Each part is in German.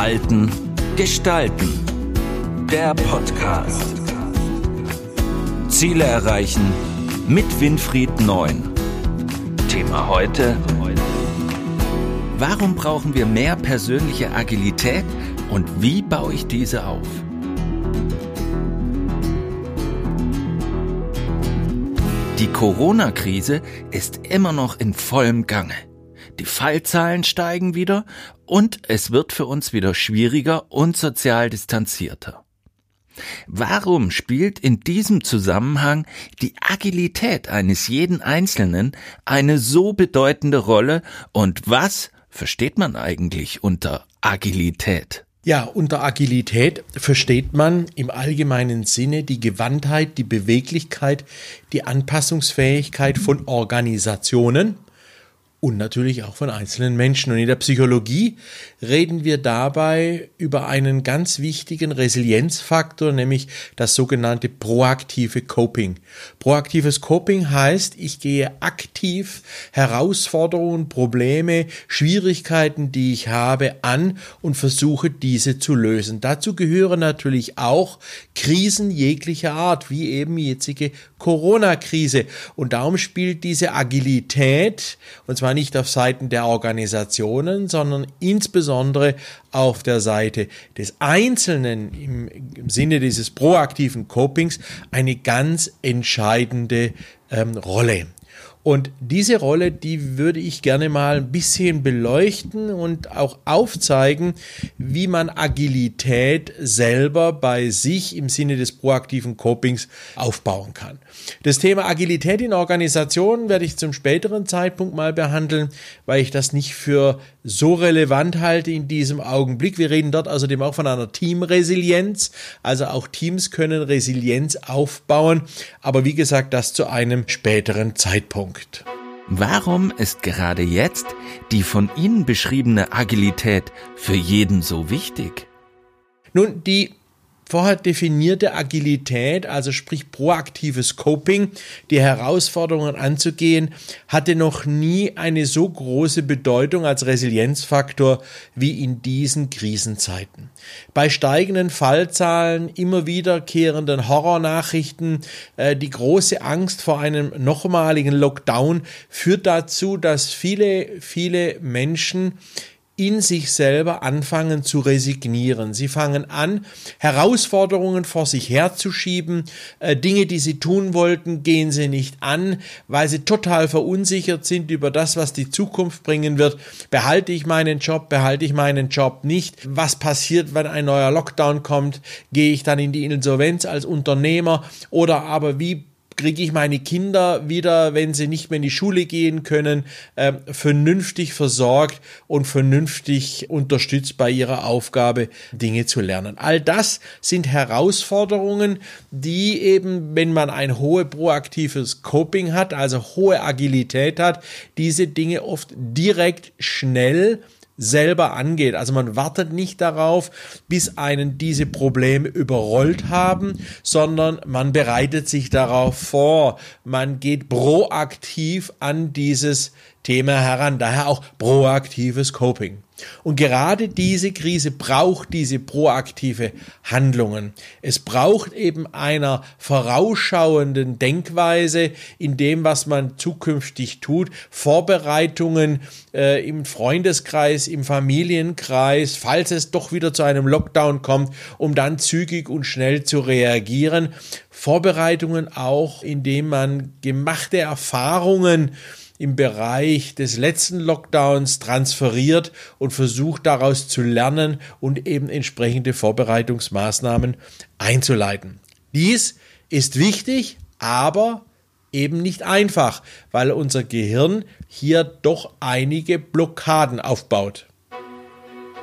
Halten, Gestalten. Der Podcast. Ziele erreichen mit Winfried Neun. Thema heute. Warum brauchen wir mehr persönliche Agilität und wie baue ich diese auf? Die Corona-Krise ist immer noch in vollem Gange. Die Fallzahlen steigen wieder und es wird für uns wieder schwieriger und sozial distanzierter. Warum spielt in diesem Zusammenhang die Agilität eines jeden Einzelnen eine so bedeutende Rolle und was versteht man eigentlich unter Agilität? Ja, unter Agilität versteht man im allgemeinen Sinne die Gewandtheit, die Beweglichkeit, die Anpassungsfähigkeit von Organisationen und natürlich auch von einzelnen Menschen. Und in der Psychologie reden wir dabei über einen ganz wichtigen Resilienzfaktor, nämlich das sogenannte proaktive Coping. Proaktives Coping heißt, ich gehe aktiv Herausforderungen, Probleme, Schwierigkeiten, die ich habe, an und versuche diese zu lösen. Dazu gehören natürlich auch Krisen jeglicher Art, wie eben jetzige Corona-Krise. Und darum spielt diese Agilität, und zwar nicht auf Seiten der Organisationen, sondern insbesondere auf der Seite des Einzelnen im, im Sinne dieses proaktiven Copings eine ganz entscheidende ähm, Rolle. Und diese Rolle, die würde ich gerne mal ein bisschen beleuchten und auch aufzeigen, wie man Agilität selber bei sich im Sinne des proaktiven Copings aufbauen kann. Das Thema Agilität in Organisationen werde ich zum späteren Zeitpunkt mal behandeln, weil ich das nicht für so relevant halte in diesem Augenblick. Wir reden dort außerdem auch von einer Teamresilienz. Also auch Teams können Resilienz aufbauen. Aber wie gesagt, das zu einem späteren Zeitpunkt. Warum ist gerade jetzt die von Ihnen beschriebene Agilität für jeden so wichtig? Nun, die vorher definierte Agilität, also sprich proaktives Coping, die Herausforderungen anzugehen, hatte noch nie eine so große Bedeutung als Resilienzfaktor wie in diesen Krisenzeiten. Bei steigenden Fallzahlen, immer wiederkehrenden Horrornachrichten, äh, die große Angst vor einem nochmaligen Lockdown führt dazu, dass viele, viele Menschen in sich selber anfangen zu resignieren. Sie fangen an, Herausforderungen vor sich herzuschieben, äh, Dinge, die sie tun wollten, gehen sie nicht an, weil sie total verunsichert sind über das, was die Zukunft bringen wird. Behalte ich meinen Job, behalte ich meinen Job nicht? Was passiert, wenn ein neuer Lockdown kommt? Gehe ich dann in die Insolvenz als Unternehmer? Oder aber wie kriege ich meine Kinder wieder, wenn sie nicht mehr in die Schule gehen können, äh, vernünftig versorgt und vernünftig unterstützt bei ihrer Aufgabe, Dinge zu lernen. All das sind Herausforderungen, die eben, wenn man ein hohe proaktives Coping hat, also hohe Agilität hat, diese Dinge oft direkt schnell selber angeht. Also man wartet nicht darauf, bis einen diese Probleme überrollt haben, sondern man bereitet sich darauf vor. Man geht proaktiv an dieses Thema heran. Daher auch proaktives Coping. Und gerade diese Krise braucht diese proaktive Handlungen. Es braucht eben einer vorausschauenden Denkweise in dem, was man zukünftig tut, Vorbereitungen äh, im Freundeskreis, im Familienkreis, falls es doch wieder zu einem Lockdown kommt, um dann zügig und schnell zu reagieren. Vorbereitungen auch, indem man gemachte Erfahrungen im Bereich des letzten Lockdowns transferiert und versucht daraus zu lernen und eben entsprechende Vorbereitungsmaßnahmen einzuleiten. Dies ist wichtig, aber eben nicht einfach, weil unser Gehirn hier doch einige Blockaden aufbaut.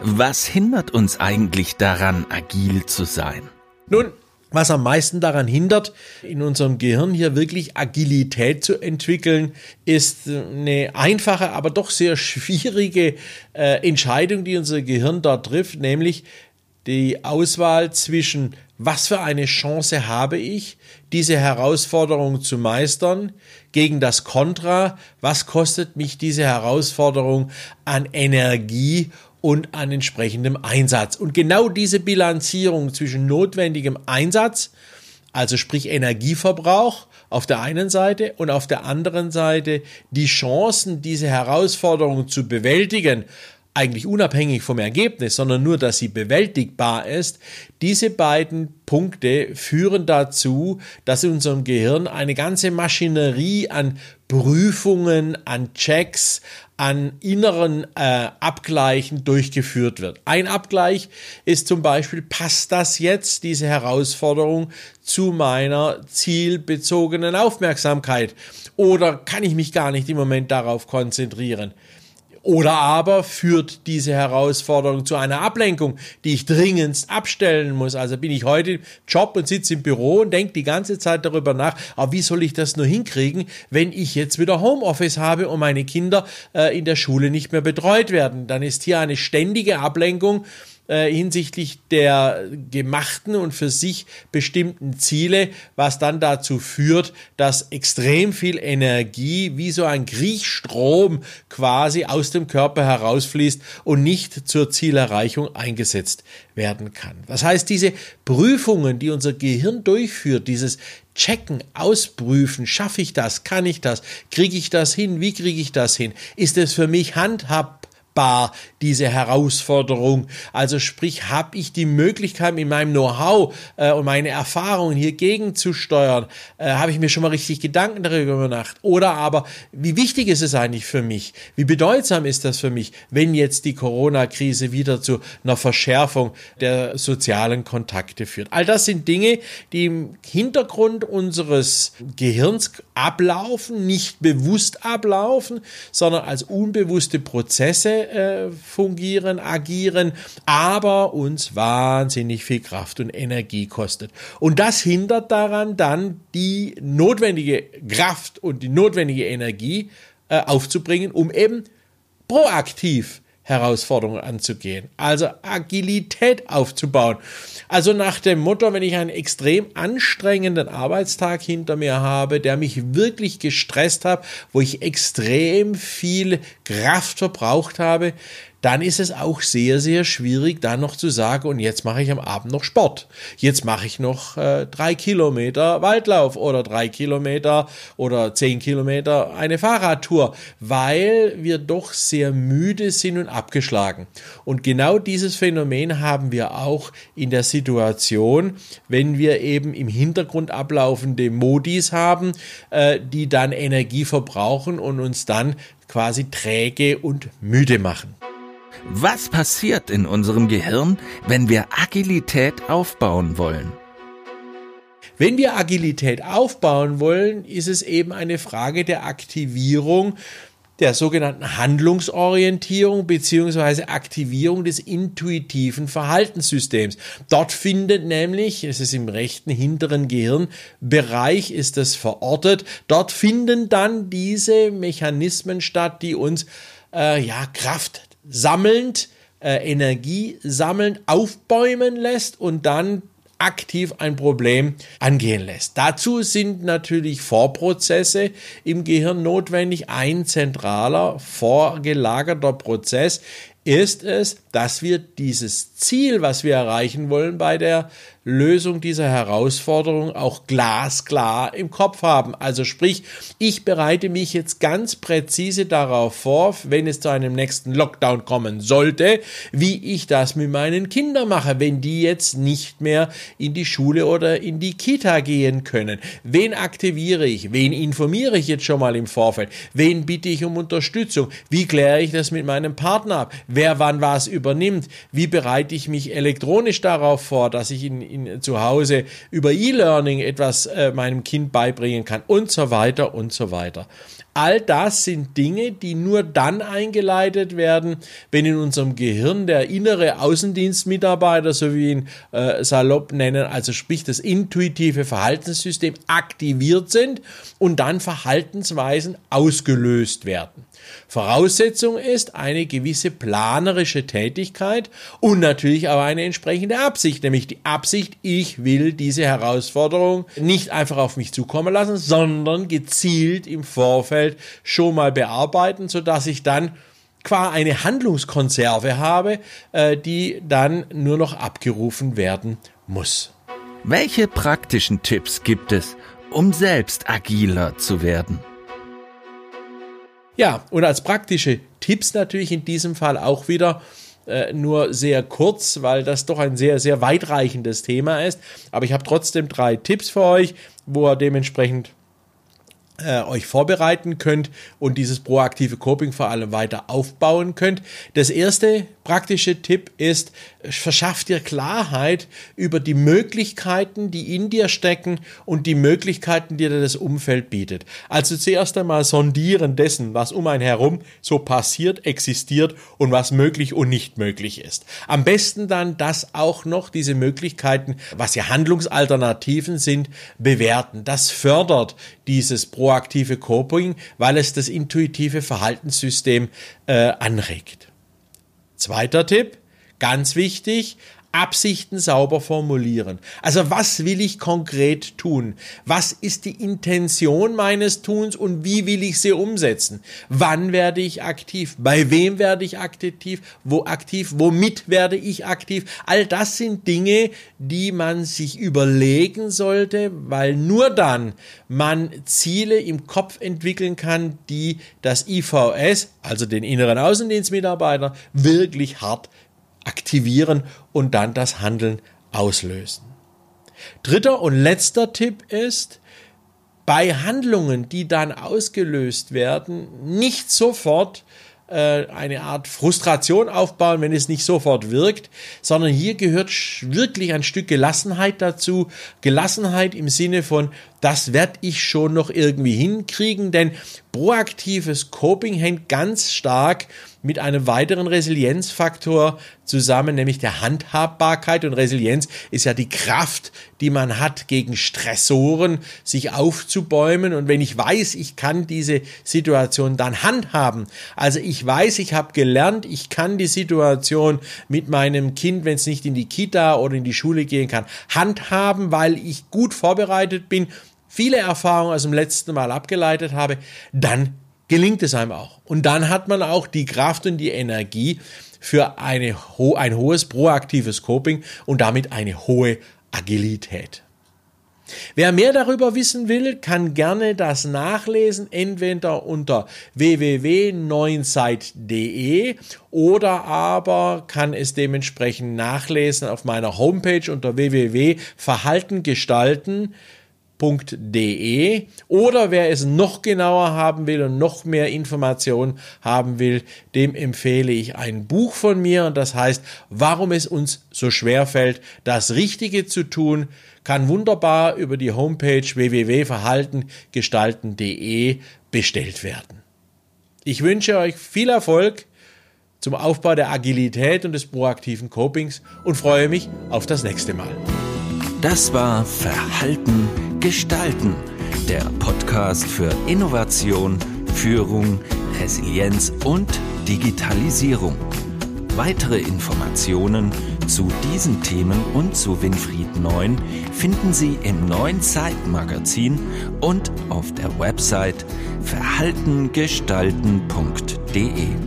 Was hindert uns eigentlich daran, agil zu sein? Nun, was am meisten daran hindert, in unserem Gehirn hier wirklich Agilität zu entwickeln, ist eine einfache, aber doch sehr schwierige äh, Entscheidung, die unser Gehirn da trifft, nämlich die Auswahl zwischen, was für eine Chance habe ich, diese Herausforderung zu meistern, gegen das Kontra, was kostet mich diese Herausforderung an Energie und an entsprechendem Einsatz. Und genau diese Bilanzierung zwischen notwendigem Einsatz, also sprich Energieverbrauch auf der einen Seite und auf der anderen Seite die Chancen, diese Herausforderungen zu bewältigen, eigentlich unabhängig vom Ergebnis, sondern nur, dass sie bewältigbar ist, diese beiden Punkte führen dazu, dass in unserem Gehirn eine ganze Maschinerie an Prüfungen, an Checks, an inneren äh, Abgleichen durchgeführt wird. Ein Abgleich ist zum Beispiel, passt das jetzt, diese Herausforderung, zu meiner zielbezogenen Aufmerksamkeit? Oder kann ich mich gar nicht im Moment darauf konzentrieren? Oder aber führt diese Herausforderung zu einer Ablenkung, die ich dringendst abstellen muss. Also bin ich heute im Job und sitze im Büro und denke die ganze Zeit darüber nach, aber wie soll ich das nur hinkriegen, wenn ich jetzt wieder Homeoffice habe und meine Kinder äh, in der Schule nicht mehr betreut werden. Dann ist hier eine ständige Ablenkung äh, hinsichtlich der gemachten und für sich bestimmten Ziele, was dann dazu führt, dass extrem viel Energie wie so ein Kriechstrom quasi aus dem Körper herausfließt und nicht zur Zielerreichung eingesetzt werden kann. Das heißt, diese Prüfungen, die unser Gehirn durchführt, dieses Checken, ausprüfen, schaffe ich das, kann ich das, kriege ich das hin, wie kriege ich das hin, ist es für mich handhabbar, machbar, diese Herausforderung. Also sprich, habe ich die Möglichkeit mit meinem Know-how äh, und meine Erfahrungen hier gegenzusteuern? Äh, habe ich mir schon mal richtig Gedanken darüber gemacht? Oder aber, wie wichtig ist es eigentlich für mich? Wie bedeutsam ist das für mich, wenn jetzt die Corona-Krise wieder zu einer Verschärfung der sozialen Kontakte führt? All das sind Dinge, die im Hintergrund unseres Gehirns ablaufen, nicht bewusst ablaufen, sondern als unbewusste Prozesse äh, fungieren, agieren, aber uns wahnsinnig viel Kraft und Energie kostet. Und das hindert daran, dann die notwendige Kraft und die notwendige Energie äh, aufzubringen, um eben proaktiv Herausforderungen anzugehen. Also Agilität aufzubauen. Also nach dem Motto, wenn ich einen extrem anstrengenden Arbeitstag hinter mir habe, der mich wirklich gestresst hat, wo ich extrem viel Kraft verbraucht habe, dann ist es auch sehr, sehr schwierig, dann noch zu sagen, und jetzt mache ich am Abend noch Sport. Jetzt mache ich noch äh, drei Kilometer Waldlauf oder drei Kilometer oder zehn Kilometer eine Fahrradtour, weil wir doch sehr müde sind und abgeschlagen. Und genau dieses Phänomen haben wir auch in der Situation, wenn wir eben im Hintergrund ablaufende Modis haben, äh, die dann Energie verbrauchen und uns dann quasi träge und müde machen. Was passiert in unserem Gehirn, wenn wir Agilität aufbauen wollen? Wenn wir Agilität aufbauen wollen, ist es eben eine Frage der Aktivierung der sogenannten Handlungsorientierung beziehungsweise Aktivierung des intuitiven Verhaltenssystems. Dort findet nämlich, es ist im rechten hinteren Gehirnbereich ist das verortet, dort finden dann diese Mechanismen statt, die uns äh, ja Kraft sammelnd, äh, Energie sammelnd aufbäumen lässt und dann aktiv ein Problem angehen lässt. Dazu sind natürlich Vorprozesse im Gehirn notwendig. Ein zentraler, vorgelagerter Prozess ist es, dass wir dieses Ziel, was wir erreichen wollen bei der Lösung dieser Herausforderung auch glasklar im Kopf haben. Also sprich, ich bereite mich jetzt ganz präzise darauf vor, wenn es zu einem nächsten Lockdown kommen sollte, wie ich das mit meinen Kindern mache, wenn die jetzt nicht mehr in die Schule oder in die Kita gehen können. Wen aktiviere ich? Wen informiere ich jetzt schon mal im Vorfeld? Wen bitte ich um Unterstützung? Wie kläre ich das mit meinem Partner ab? Wer wann was übernimmt? Wie bereite ich mich elektronisch darauf vor, dass ich in, in, zu Hause über E-Learning etwas äh, meinem Kind beibringen kann und so weiter und so weiter. All das sind Dinge, die nur dann eingeleitet werden, wenn in unserem Gehirn der innere Außendienstmitarbeiter, so wie ihn äh, salopp nennen, also sprich das intuitive Verhaltenssystem aktiviert sind und dann Verhaltensweisen ausgelöst werden. Voraussetzung ist eine gewisse planerische Tätigkeit und natürlich auch eine entsprechende Absicht, nämlich die Absicht, ich will diese Herausforderung nicht einfach auf mich zukommen lassen, sondern gezielt im Vorfeld schon mal bearbeiten, sodass ich dann qua eine Handlungskonserve habe, äh, die dann nur noch abgerufen werden muss. Welche praktischen Tipps gibt es, um selbst agiler zu werden? Ja, und als praktische Tipps natürlich in diesem Fall auch wieder äh, nur sehr kurz, weil das doch ein sehr, sehr weitreichendes Thema ist. Aber ich habe trotzdem drei Tipps für euch, wo ihr dementsprechend äh, euch vorbereiten könnt und dieses proaktive Coping vor allem weiter aufbauen könnt. Das erste praktische Tipp ist, verschafft dir Klarheit über die Möglichkeiten, die in dir stecken und die Möglichkeiten, die dir das Umfeld bietet. Also zuerst einmal sondieren dessen, was um einen herum so passiert, existiert und was möglich und nicht möglich ist. Am besten dann das auch noch, diese Möglichkeiten, was ja Handlungsalternativen sind, bewerten. Das fördert dieses proaktive Coping, weil es das intuitive Verhaltenssystem äh, anregt. Zweiter Tipp, ganz wichtig, Absichten sauber formulieren. Also was will ich konkret tun? Was ist die Intention meines Tuns und wie will ich sie umsetzen? Wann werde ich aktiv? Bei wem werde ich aktiv? Wo aktiv? Womit werde ich aktiv? All das sind Dinge, die man sich überlegen sollte, weil nur dann man Ziele im Kopf entwickeln kann, die das IVS, also den inneren Außendienstmitarbeiter, wirklich hart aktivieren und dann das Handeln auslösen. Dritter und letzter Tipp ist, bei Handlungen, die dann ausgelöst werden, nicht sofort äh, eine Art Frustration aufbauen, wenn es nicht sofort wirkt, sondern hier gehört wirklich ein Stück Gelassenheit dazu. Gelassenheit im Sinne von, das werde ich schon noch irgendwie hinkriegen, denn proaktives Coping hängt ganz stark mit einem weiteren Resilienzfaktor zusammen, nämlich der Handhabbarkeit. Und Resilienz ist ja die Kraft, die man hat, gegen Stressoren sich aufzubäumen. Und wenn ich weiß, ich kann diese Situation dann handhaben, also ich weiß, ich habe gelernt, ich kann die Situation mit meinem Kind, wenn es nicht in die Kita oder in die Schule gehen kann, handhaben, weil ich gut vorbereitet bin, viele Erfahrungen aus dem letzten Mal abgeleitet habe, dann gelingt es einem auch. Und dann hat man auch die Kraft und die Energie für eine, ein hohes proaktives Coping und damit eine hohe Agilität. Wer mehr darüber wissen will, kann gerne das nachlesen, entweder unter www.neunzeit.de oder aber kann es dementsprechend nachlesen auf meiner Homepage unter www.verhaltengestalten.de www.ftf.de oder wer es noch genauer haben will und noch mehr Informationen haben will, dem empfehle ich ein Buch von mir und das heißt, warum es uns so schwer fällt, das Richtige zu tun, kann wunderbar über die Homepage www.verhaltengestalten.de bestellt werden. Ich wünsche euch viel Erfolg zum Aufbau der Agilität und des proaktiven Copings und freue mich auf das nächste Mal. Das war Verhalten gestalten, der Podcast für Innovation, Führung, Resilienz und Digitalisierung. Weitere Informationen zu diesen Themen und zu Winfried Neun finden Sie im neuen Zeitmagazin und auf der Website verhaltengestalten.de.